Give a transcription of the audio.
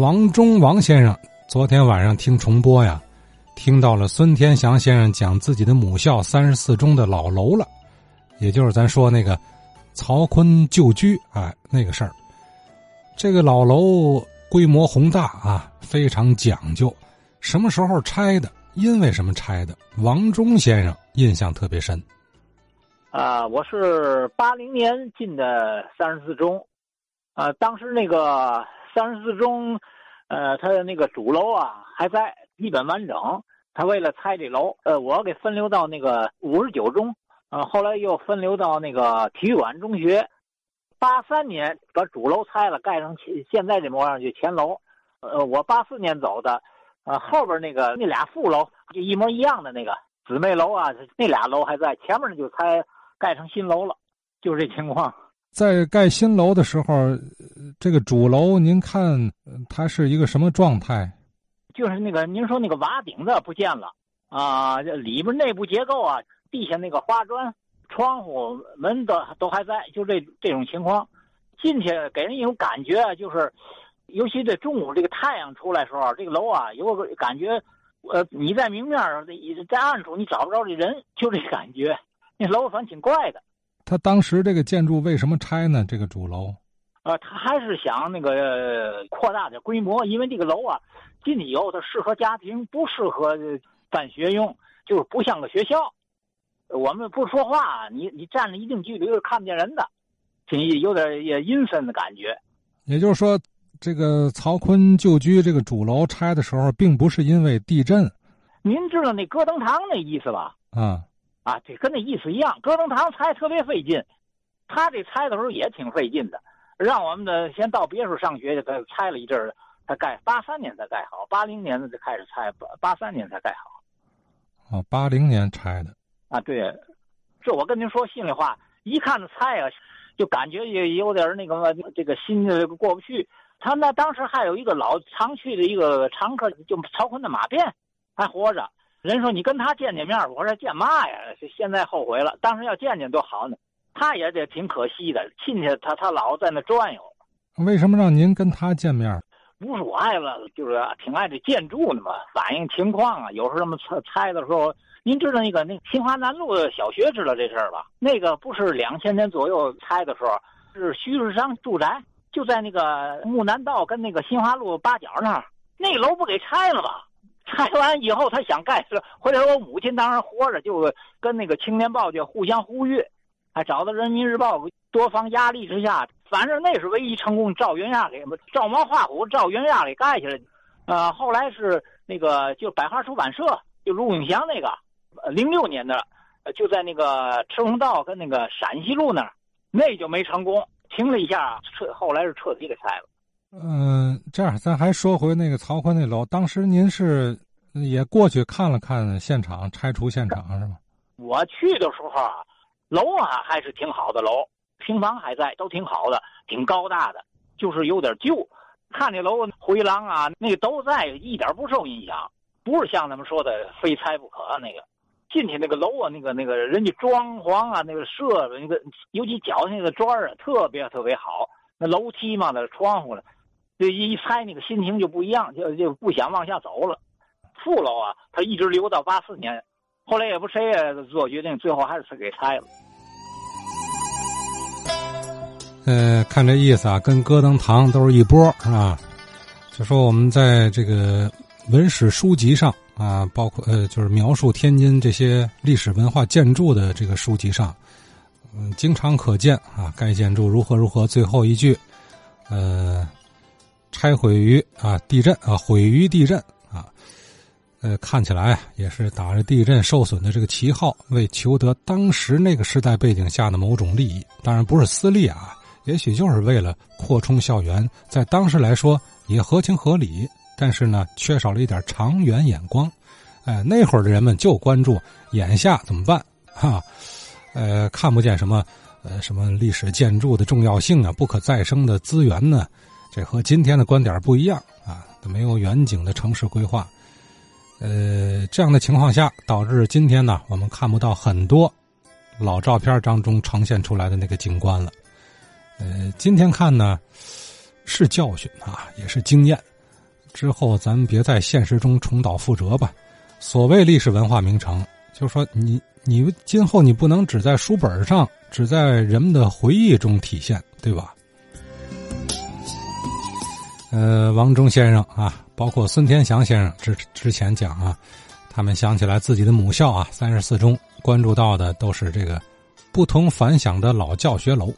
王忠王先生昨天晚上听重播呀，听到了孙天祥先生讲自己的母校三十四中的老楼了，也就是咱说那个曹锟旧居哎那个事儿。这个老楼规模宏大啊，非常讲究。什么时候拆的？因为什么拆的？王忠先生印象特别深。啊，我是八零年进的三十四中，啊，当时那个三十四中，呃，它的那个主楼啊还在，基本完整。他为了拆这楼，呃，我给分流到那个五十九中，呃，后来又分流到那个体育馆中学。八三年把主楼拆了，盖成现在这模样，就前楼。呃，我八四年走的，呃，后边那个那俩副楼就一模一样的那个姊妹楼啊，那俩楼还在，前面就拆。盖成新楼了，就这情况。在盖新楼的时候，这个主楼您看它是一个什么状态？就是那个您说那个瓦顶子不见了啊，里边内部结构啊，地下那个花砖、窗户、门都都还在，就这这种情况。进去给人一种感觉，就是尤其在中午这个太阳出来时候，这个楼啊有个感觉，呃，你在明面上在暗处你找不着这人，就这感觉。那楼反正挺怪的，他当时这个建筑为什么拆呢？这个主楼，呃，他还是想那个扩大点规模，因为这个楼啊进去以后它适合家庭，不适合办学用，就是不像个学校。我们不说话，你你站了一定距离是看不见人的，挺有点也阴森的感觉。也就是说，这个曹锟旧居这个主楼拆的时候，并不是因为地震。您知道那戈登堂那意思吧？啊。啊，这跟那意思一样。戈登堂拆特别费劲，他这拆的时候也挺费劲的。让我们的先到别处上学去，他拆了一阵儿，他盖八三年才盖好，八零年的就开始拆，八八三年才盖好。哦，八零年拆的。啊，对，这我跟您说心里话，一看这拆啊，就感觉也有点那个这个心过不去。他那当时还有一个老常去的一个常客，就曹锟的马鞭还活着。人说你跟他见见面，我说见嘛呀？现在后悔了，当时要见见多好呢。他也得挺可惜的，亲戚他他老在那转悠。为什么让您跟他见面？不是我爱了，就是挺爱这建筑的嘛，反映情况啊。有时候他们拆拆的时候，您知道那个那新华南路小学知道这事儿吧？那个不是两千年左右拆的时候，是徐世昌住宅，就在那个木南道跟那个新华路八角那儿，那楼不给拆了吗？拆完以后，他想盖是回来。我母亲当时活着，就跟那个《青年报》就互相呼吁，还找到《人民日报》多方压力之下，反正那是唯一成功。赵云亚给照猫画虎，赵云亚给盖起来。呃，后来是那个就百花出版社，就陆永祥那个，零六年的，就在那个赤峰道跟那个陕西路那儿，那就没成功，停了一下，彻后来是彻底给拆了。嗯，这样咱还说回那个曹锟那楼，当时您是也过去看了看现场拆除现场是吗？我去的时候啊，楼啊还是挺好的楼，平房还在，都挺好的，挺高大的，就是有点旧。看那楼回廊啊，那个都在，一点不受影响，不是像他们说的非拆不可那个。进去那个楼啊，那个那个人家装潢啊，那个设那个尤其脚下那个砖啊，特别特别好。那楼梯嘛，那窗户了。这一拆，那个心情就不一样，就就不想往下走了。副楼啊，他一直留到八四年，后来也不谁也做决定，最后还是给拆了。呃，看这意思啊，跟戈登堂都是一波，是吧？就说我们在这个文史书籍上啊，包括呃，就是描述天津这些历史文化建筑的这个书籍上，嗯，经常可见啊，该建筑如何如何，最后一句，呃。拆毁于啊地震啊毁于地震啊，呃看起来也是打着地震受损的这个旗号，为求得当时那个时代背景下的某种利益，当然不是私利啊，也许就是为了扩充校园，在当时来说也合情合理，但是呢缺少了一点长远眼光，哎那会儿的人们就关注眼下怎么办哈，呃看不见什么呃什么历史建筑的重要性啊，不可再生的资源呢。这和今天的观点不一样啊，没有远景的城市规划，呃，这样的情况下，导致今天呢，我们看不到很多老照片当中呈现出来的那个景观了。呃，今天看呢，是教训啊，也是经验之后咱们别在现实中重蹈覆辙吧。所谓历史文化名城，就是说你你今后你不能只在书本上，只在人们的回忆中体现，对吧？呃，王忠先生啊，包括孙天祥先生之之前讲啊，他们想起来自己的母校啊，三十四中关注到的都是这个不同凡响的老教学楼。